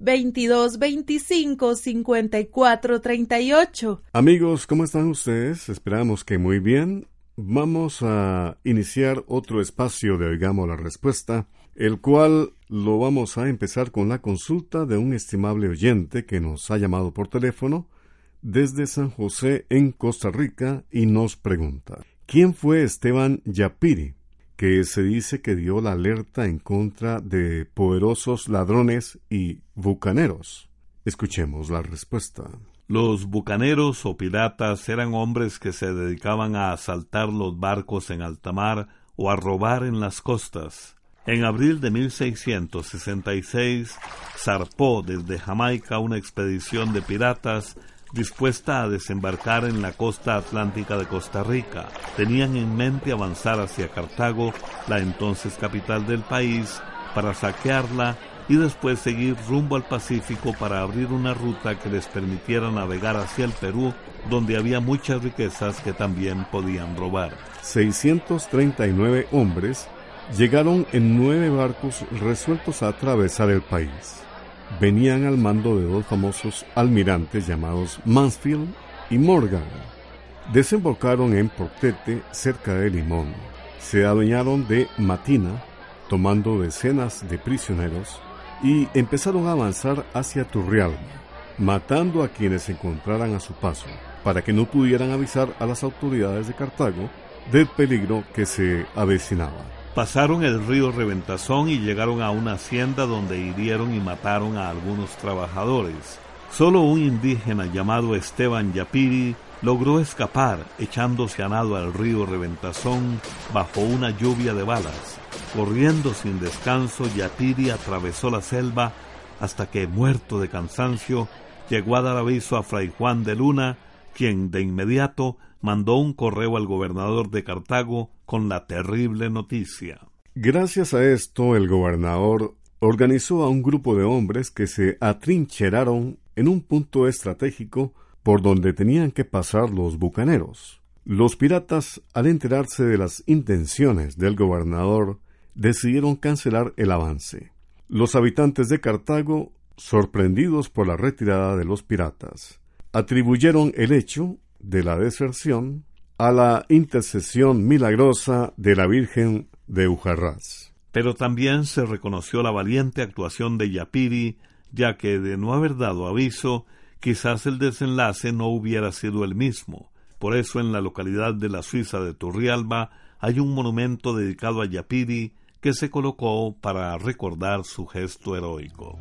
2225-5438. Amigos, ¿cómo están ustedes? Esperamos que muy bien. Vamos a iniciar otro espacio de Oigamos la Respuesta, el cual lo vamos a empezar con la consulta de un estimable oyente que nos ha llamado por teléfono desde San José en Costa Rica y nos pregunta ¿Quién fue Esteban Yapiri? Que se dice que dio la alerta en contra de poderosos ladrones y bucaneros. Escuchemos la respuesta. Los bucaneros o piratas eran hombres que se dedicaban a asaltar los barcos en alta mar o a robar en las costas. En abril de 1666 zarpó desde Jamaica una expedición de piratas dispuesta a desembarcar en la costa atlántica de Costa Rica. Tenían en mente avanzar hacia Cartago, la entonces capital del país, para saquearla y después seguir rumbo al Pacífico para abrir una ruta que les permitiera navegar hacia el Perú, donde había muchas riquezas que también podían robar. 639 hombres llegaron en nueve barcos resueltos a atravesar el país venían al mando de dos famosos almirantes llamados Mansfield y Morgan. Desembocaron en Portete, cerca de Limón. Se adueñaron de Matina, tomando decenas de prisioneros, y empezaron a avanzar hacia Turrialba, matando a quienes encontraran a su paso, para que no pudieran avisar a las autoridades de Cartago del peligro que se avecinaba. Pasaron el río Reventazón y llegaron a una hacienda donde hirieron y mataron a algunos trabajadores. Solo un indígena llamado Esteban Yapiri logró escapar echándose a nado al río Reventazón bajo una lluvia de balas. Corriendo sin descanso, Yapiri atravesó la selva hasta que, muerto de cansancio, llegó a dar aviso a Fray Juan de Luna, quien de inmediato mandó un correo al gobernador de Cartago con la terrible noticia. Gracias a esto, el gobernador organizó a un grupo de hombres que se atrincheraron en un punto estratégico por donde tenían que pasar los bucaneros. Los piratas, al enterarse de las intenciones del gobernador, decidieron cancelar el avance. Los habitantes de Cartago, sorprendidos por la retirada de los piratas, atribuyeron el hecho de la deserción a la intercesión milagrosa de la Virgen de Ujarrás. Pero también se reconoció la valiente actuación de Yapiri, ya que de no haber dado aviso, quizás el desenlace no hubiera sido el mismo. Por eso en la localidad de la Suiza de Turrialba hay un monumento dedicado a Yapiri que se colocó para recordar su gesto heroico.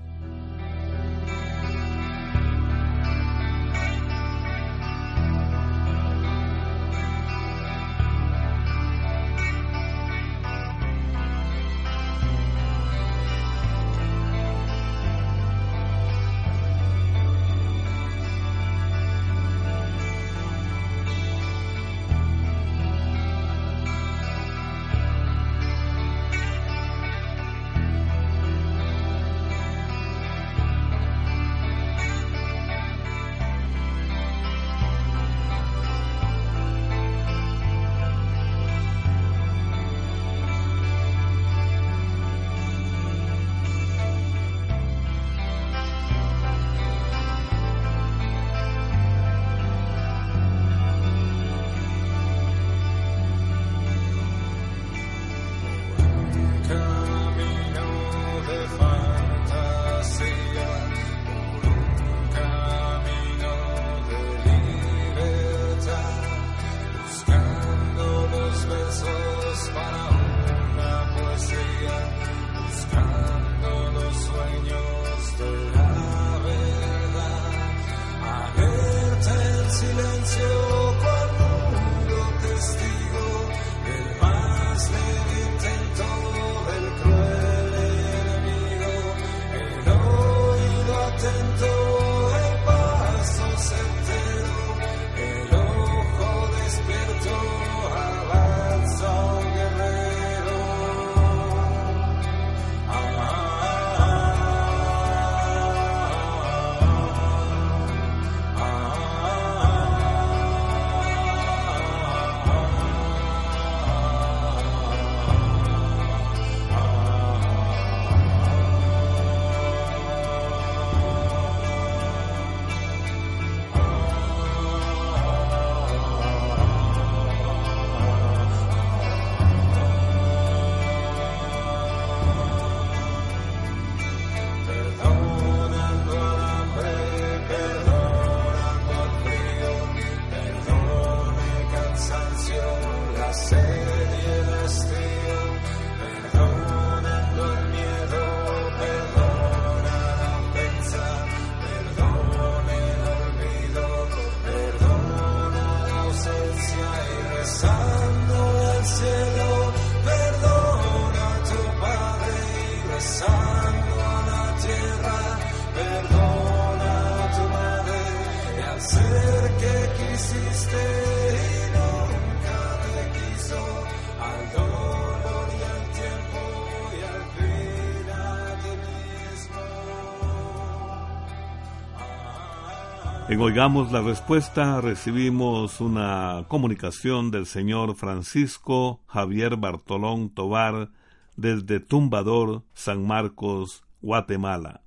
En Oigamos la Respuesta recibimos una comunicación del señor Francisco Javier Bartolón Tobar desde Tumbador, San Marcos, Guatemala.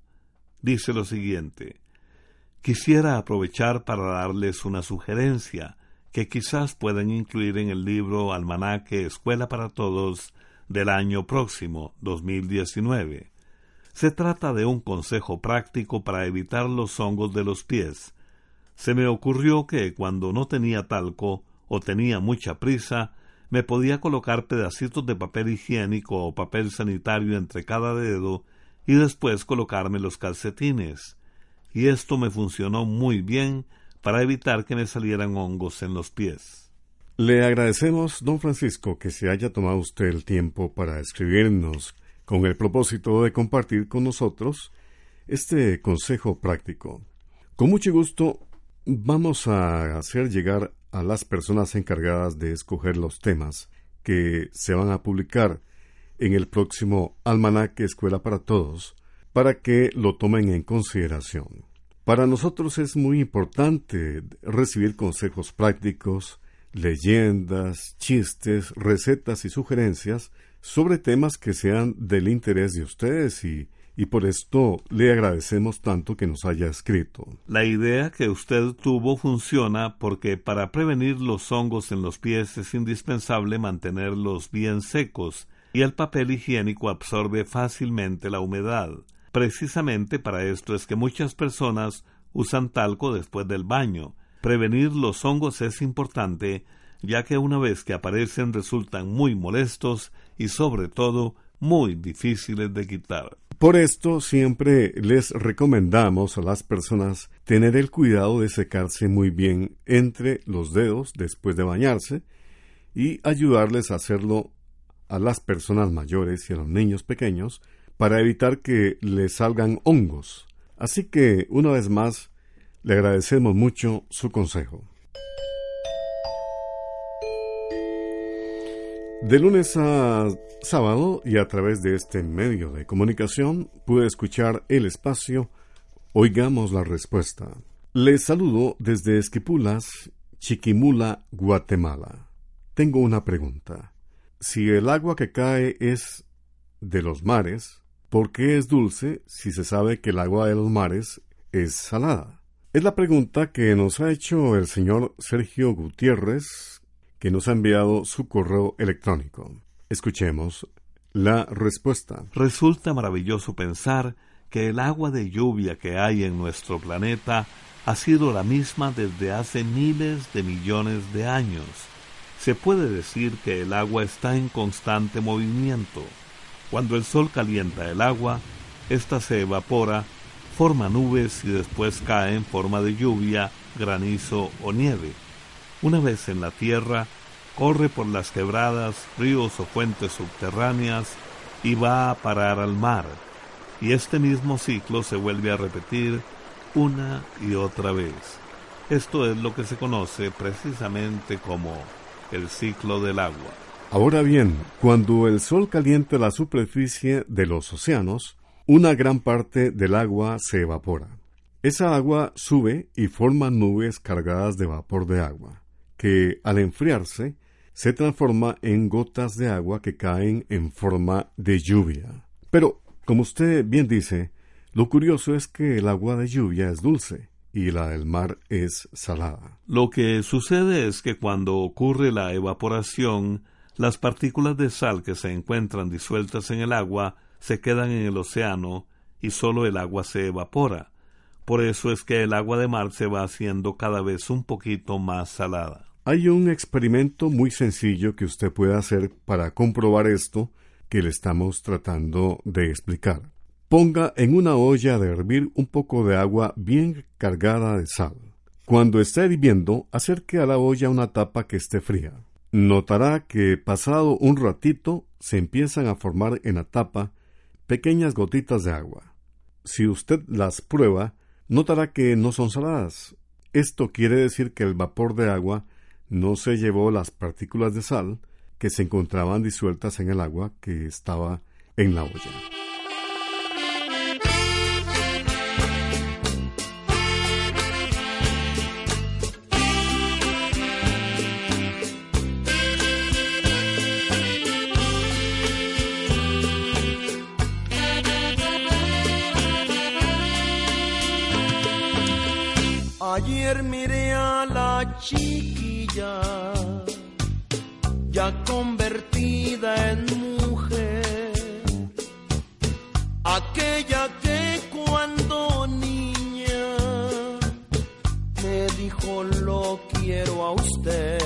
Dice lo siguiente. Quisiera aprovechar para darles una sugerencia que quizás puedan incluir en el libro Almanaque Escuela para Todos del año próximo, 2019. Se trata de un consejo práctico para evitar los hongos de los pies, se me ocurrió que cuando no tenía talco o tenía mucha prisa, me podía colocar pedacitos de papel higiénico o papel sanitario entre cada dedo y después colocarme los calcetines. Y esto me funcionó muy bien para evitar que me salieran hongos en los pies. Le agradecemos, don Francisco, que se haya tomado usted el tiempo para escribirnos con el propósito de compartir con nosotros este consejo práctico. Con mucho gusto Vamos a hacer llegar a las personas encargadas de escoger los temas que se van a publicar en el próximo Almanaque Escuela para Todos para que lo tomen en consideración. Para nosotros es muy importante recibir consejos prácticos, leyendas, chistes, recetas y sugerencias sobre temas que sean del interés de ustedes y y por esto le agradecemos tanto que nos haya escrito. La idea que usted tuvo funciona porque para prevenir los hongos en los pies es indispensable mantenerlos bien secos y el papel higiénico absorbe fácilmente la humedad. Precisamente para esto es que muchas personas usan talco después del baño. Prevenir los hongos es importante ya que una vez que aparecen resultan muy molestos y sobre todo muy difíciles de quitar. Por esto siempre les recomendamos a las personas tener el cuidado de secarse muy bien entre los dedos después de bañarse y ayudarles a hacerlo a las personas mayores y a los niños pequeños para evitar que les salgan hongos. Así que, una vez más, le agradecemos mucho su consejo. De lunes a sábado y a través de este medio de comunicación pude escuchar el espacio Oigamos la respuesta. Les saludo desde Esquipulas, Chiquimula, Guatemala. Tengo una pregunta. Si el agua que cae es de los mares, ¿por qué es dulce si se sabe que el agua de los mares es salada? Es la pregunta que nos ha hecho el señor Sergio Gutiérrez, que nos ha enviado su correo electrónico. Escuchemos la respuesta. Resulta maravilloso pensar que el agua de lluvia que hay en nuestro planeta ha sido la misma desde hace miles de millones de años. Se puede decir que el agua está en constante movimiento. Cuando el sol calienta el agua, ésta se evapora, forma nubes y después cae en forma de lluvia, granizo o nieve. Una vez en la Tierra, corre por las quebradas, ríos o fuentes subterráneas y va a parar al mar. Y este mismo ciclo se vuelve a repetir una y otra vez. Esto es lo que se conoce precisamente como el ciclo del agua. Ahora bien, cuando el sol calienta la superficie de los océanos, una gran parte del agua se evapora. Esa agua sube y forma nubes cargadas de vapor de agua, que al enfriarse se transforma en gotas de agua que caen en forma de lluvia. Pero, como usted bien dice, lo curioso es que el agua de lluvia es dulce y la del mar es salada. Lo que sucede es que cuando ocurre la evaporación, las partículas de sal que se encuentran disueltas en el agua se quedan en el océano y solo el agua se evapora. Por eso es que el agua de mar se va haciendo cada vez un poquito más salada. Hay un experimento muy sencillo que usted puede hacer para comprobar esto que le estamos tratando de explicar. Ponga en una olla de hervir un poco de agua bien cargada de sal. Cuando esté hirviendo, acerque a la olla una tapa que esté fría. Notará que pasado un ratito se empiezan a formar en la tapa pequeñas gotitas de agua. Si usted las prueba, notará que no son saladas. Esto quiere decir que el vapor de agua no se llevó las partículas de sal que se encontraban disueltas en el agua que estaba en la olla. Ayer miré chiquilla, ya convertida en mujer, aquella que cuando niña me dijo lo quiero a usted.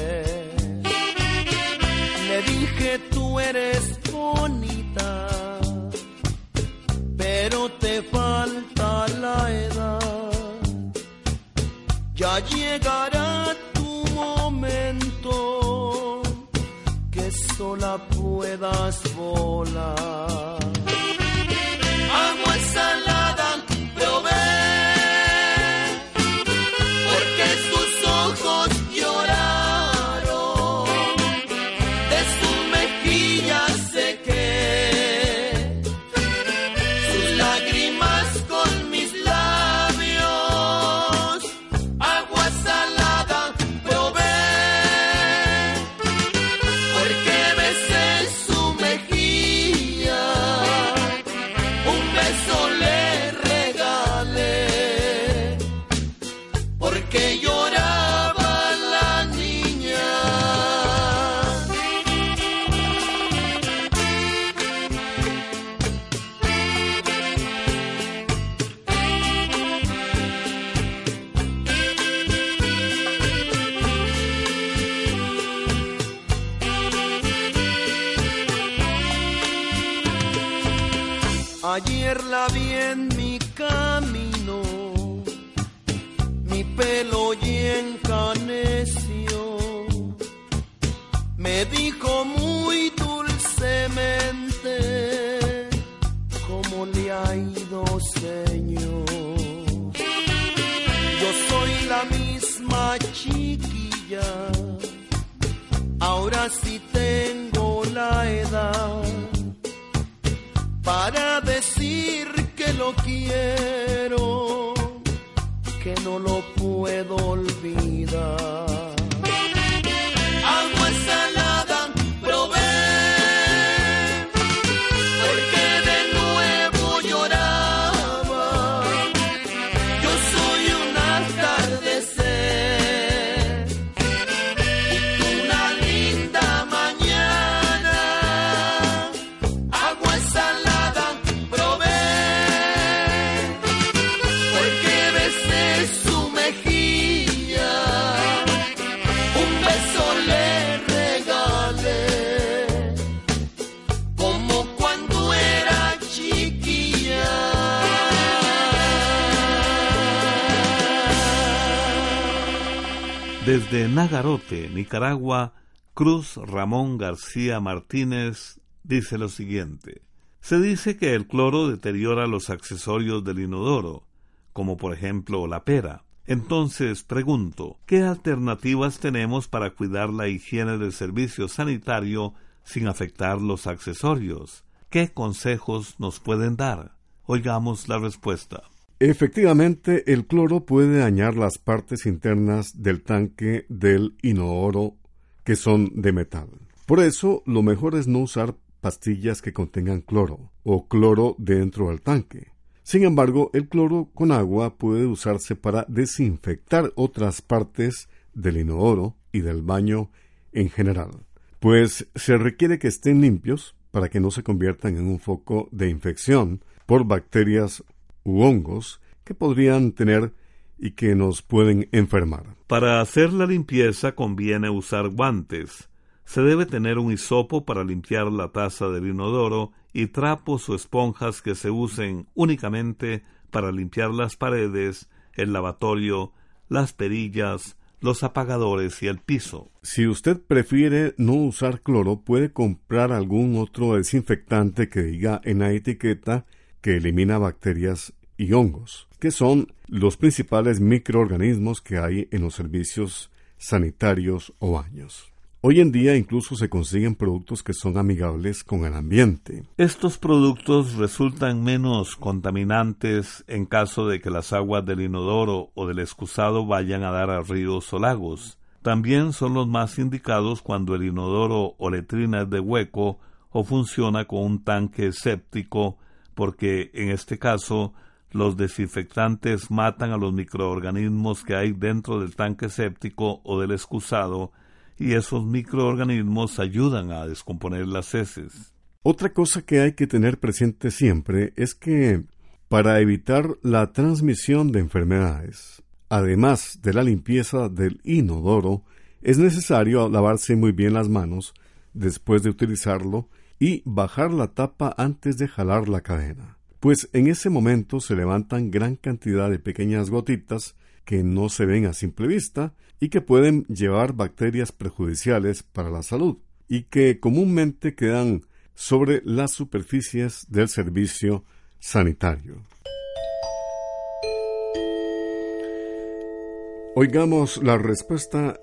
Le dije tú eres bonita, pero te falta la edad. Ya llegará sola puedas volar. Agua salada, Ayer la vi en mi camino, mi pelo y encaneció. Me dijo muy dulcemente cómo le ha ido, Señor. Yo soy la misma chiquilla, ahora sí tengo la edad para decir que lo quiero, que no lo puedo olvidar. Desde Nagarote, Nicaragua, Cruz Ramón García Martínez dice lo siguiente. Se dice que el cloro deteriora los accesorios del inodoro, como por ejemplo la pera. Entonces pregunto, ¿qué alternativas tenemos para cuidar la higiene del servicio sanitario sin afectar los accesorios? ¿Qué consejos nos pueden dar? Oigamos la respuesta. Efectivamente, el cloro puede dañar las partes internas del tanque del inodoro que son de metal. Por eso, lo mejor es no usar pastillas que contengan cloro o cloro dentro del tanque. Sin embargo, el cloro con agua puede usarse para desinfectar otras partes del inodoro y del baño en general, pues se requiere que estén limpios para que no se conviertan en un foco de infección por bacterias u hongos que podrían tener y que nos pueden enfermar. Para hacer la limpieza conviene usar guantes. Se debe tener un hisopo para limpiar la taza del inodoro y trapos o esponjas que se usen únicamente para limpiar las paredes, el lavatorio, las perillas, los apagadores y el piso. Si usted prefiere no usar cloro, puede comprar algún otro desinfectante que diga en la etiqueta que elimina bacterias y hongos, que son los principales microorganismos que hay en los servicios sanitarios o baños. Hoy en día incluso se consiguen productos que son amigables con el ambiente. Estos productos resultan menos contaminantes en caso de que las aguas del inodoro o del excusado vayan a dar a ríos o lagos. También son los más indicados cuando el inodoro o letrina es de hueco o funciona con un tanque séptico porque en este caso Los desinfectantes matan a los microorganismos que hay dentro del tanque séptico o del excusado y esos microorganismos ayudan a descomponer las heces. Otra cosa que hay que tener presente siempre es que para evitar la transmisión de enfermedades, además de la limpieza del inodoro, es necesario lavarse muy bien las manos después de utilizarlo y bajar la tapa antes de jalar la cadena pues en ese momento se levantan gran cantidad de pequeñas gotitas que no se ven a simple vista y que pueden llevar bacterias perjudiciales para la salud y que comúnmente quedan sobre las superficies del servicio sanitario. Oigamos la respuesta,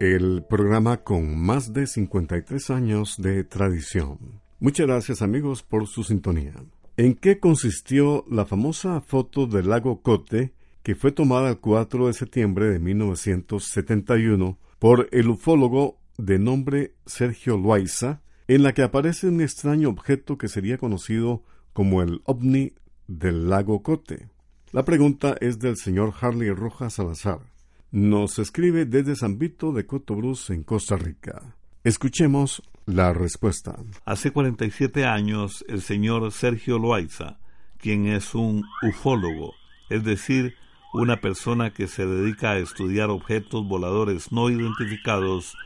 el programa con más de 53 años de tradición. Muchas gracias amigos por su sintonía. ¿En qué consistió la famosa foto del lago Cote que fue tomada el 4 de septiembre de 1971 por el ufólogo de nombre Sergio Loaiza, en la que aparece un extraño objeto que sería conocido como el ovni del lago Cote? La pregunta es del señor Harley Rojas Salazar. Nos escribe desde San Vito de Cotobruz, en Costa Rica. Escuchemos la respuesta. Hace 47 años, el señor Sergio Loaiza, quien es un ufólogo, es decir, una persona que se dedica a estudiar objetos voladores no identificados,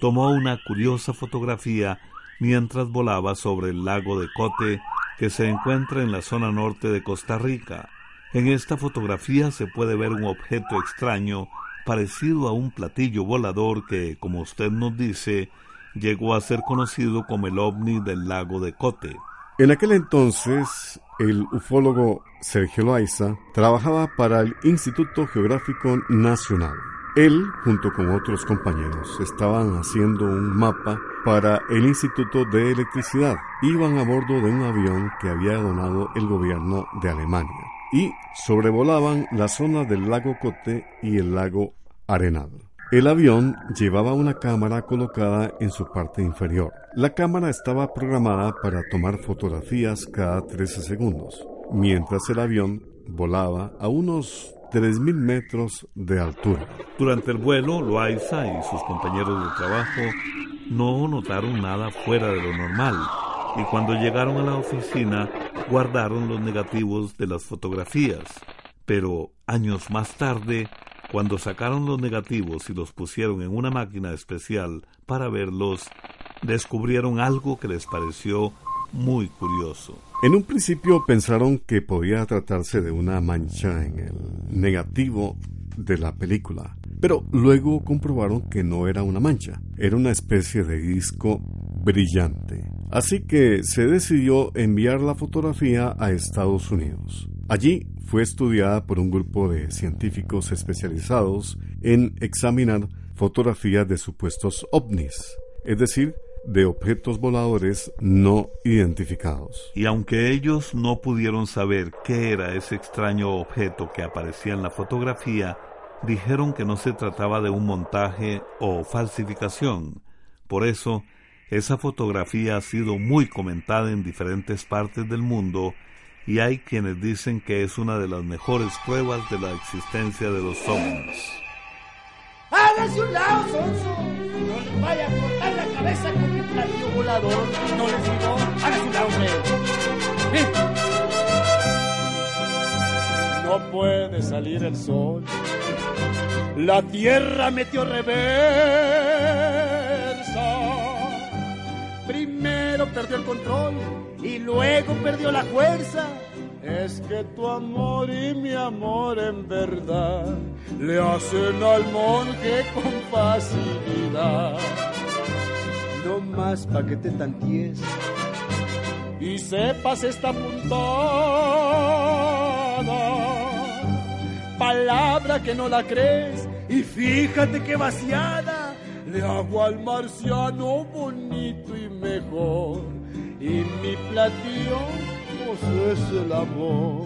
tomó una curiosa fotografía mientras volaba sobre el lago de Cote que se encuentra en la zona norte de Costa Rica. En esta fotografía se puede ver un objeto extraño parecido a un platillo volador que, como usted nos dice, llegó a ser conocido como el ovni del lago de Cote. En aquel entonces, el ufólogo Sergio Loaiza trabajaba para el Instituto Geográfico Nacional. Él, junto con otros compañeros, estaban haciendo un mapa para el Instituto de Electricidad. Iban a bordo de un avión que había donado el gobierno de Alemania y sobrevolaban la zona del lago Cote y el lago Arenal. El avión llevaba una cámara colocada en su parte inferior. La cámara estaba programada para tomar fotografías cada 13 segundos, mientras el avión volaba a unos 3.000 metros de altura. Durante el vuelo, Loaiza y sus compañeros de trabajo no notaron nada fuera de lo normal y cuando llegaron a la oficina guardaron los negativos de las fotografías. Pero años más tarde cuando sacaron los negativos y los pusieron en una máquina especial para verlos, descubrieron algo que les pareció muy curioso. En un principio pensaron que podía tratarse de una mancha en el negativo de la película, pero luego comprobaron que no era una mancha, era una especie de disco brillante. Así que se decidió enviar la fotografía a Estados Unidos. Allí fue estudiada por un grupo de científicos especializados en examinar fotografías de supuestos ovnis, es decir, de objetos voladores no identificados. Y aunque ellos no pudieron saber qué era ese extraño objeto que aparecía en la fotografía, dijeron que no se trataba de un montaje o falsificación. Por eso, esa fotografía ha sido muy comentada en diferentes partes del mundo y hay quienes dicen que es una de las mejores pruebas de la existencia de los ovnis. ¡Hágase un lado, Sonso! No le vaya a cortar la cabeza con un platillo volador. No le digo, hágase un lado, hombre. No puede salir el sol. La tierra metió reversa. Primero perdió el control y luego perdió la fuerza. Es que tu amor y mi amor en verdad le hacen al monje con facilidad. No más pa' que te tanties y sepas esta puntada. Palabra que no la crees y fíjate que vaciada le hago al marciano bonito y mejor y mi platillo pues es el amor.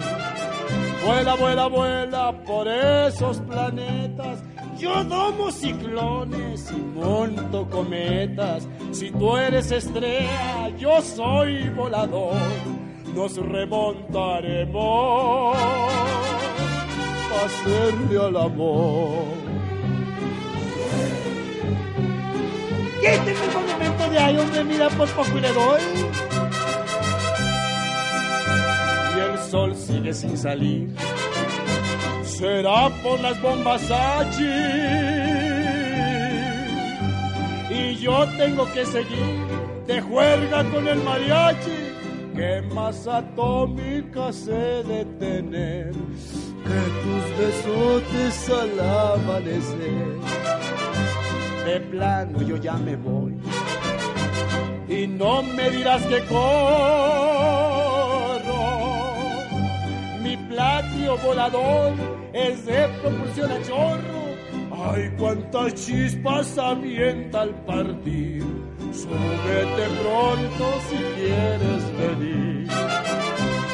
Vuela, vuela, vuela por esos planetas. Yo domo ciclones y monto cometas. Si tú eres estrella, yo soy volador. nos remontaremos a hacerle al amor. Este es el monumento de ahí, donde mira, por poco y le doy. Y el sol sigue sin salir. Será por las bombas H. Y yo tengo que seguir de juerga con el mariachi. Que más atómica se de tener que tus besotes al amanecer. De plano yo ya me voy y no me dirás que corro. Mi platio volador es de propulsión a chorro. Ay, cuántas chispas avienta al partir. Súbete pronto si quieres venir.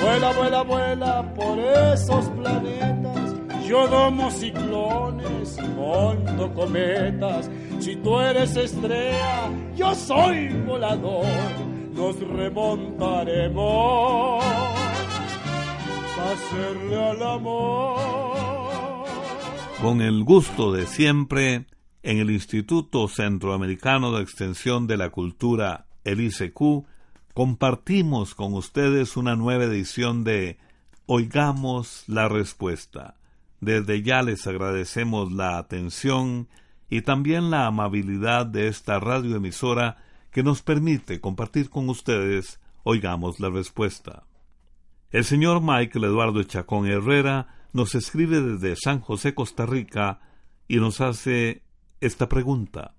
Vuela, vuela, vuela por esos planetas. Yo domo ciclones y monto cometas. Si tú eres estrella, yo soy volador. Nos remontaremos a hacerle al amor. Con el gusto de siempre, en el Instituto Centroamericano de Extensión de la Cultura, el ICQ, compartimos con ustedes una nueva edición de Oigamos la Respuesta. Desde ya les agradecemos la atención y también la amabilidad de esta radioemisora que nos permite compartir con ustedes Oigamos la Respuesta. El señor Michael Eduardo Chacón Herrera nos escribe desde San José, Costa Rica, y nos hace esta pregunta.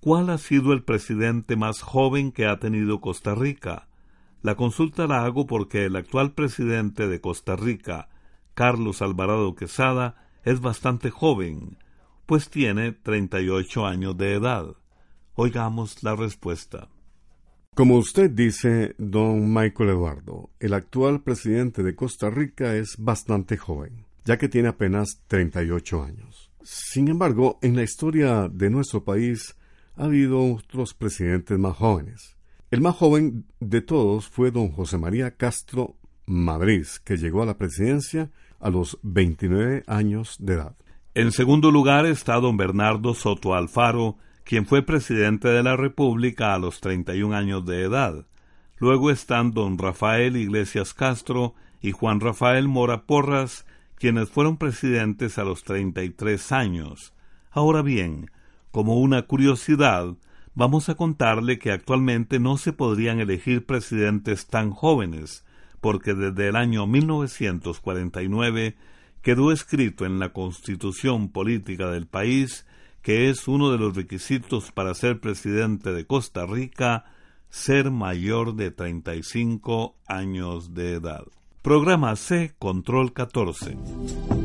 ¿Cuál ha sido el presidente más joven que ha tenido Costa Rica? La consulta la hago porque el actual presidente de Costa Rica, Carlos Alvarado Quesada, es bastante joven, pues tiene 38 años de edad. Oigamos la respuesta. Como usted dice, don Michael Eduardo, el actual presidente de Costa Rica es bastante joven, ya que tiene apenas 38 años. Sin embargo, en la historia de nuestro país ha habido otros presidentes más jóvenes. El más joven de todos fue don José María Castro Madrid, que llegó a la presidencia a los 29 años de edad. En segundo lugar está don Bernardo Soto Alfaro, quien fue presidente de la República a los 31 años de edad. Luego están don Rafael Iglesias Castro y Juan Rafael Mora Porras, quienes fueron presidentes a los 33 años. Ahora bien, como una curiosidad, vamos a contarle que actualmente no se podrían elegir presidentes tan jóvenes, porque desde el año 1949 quedó escrito en la Constitución Política del país que es uno de los requisitos para ser presidente de Costa Rica ser mayor de 35 años de edad. Programa C, Control 14.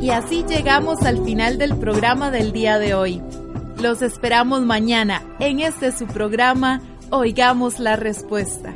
Y así llegamos al final del programa del día de hoy. Los esperamos mañana en este su programa Oigamos la Respuesta.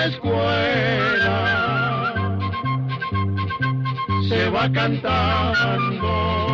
La escuela, se va cantando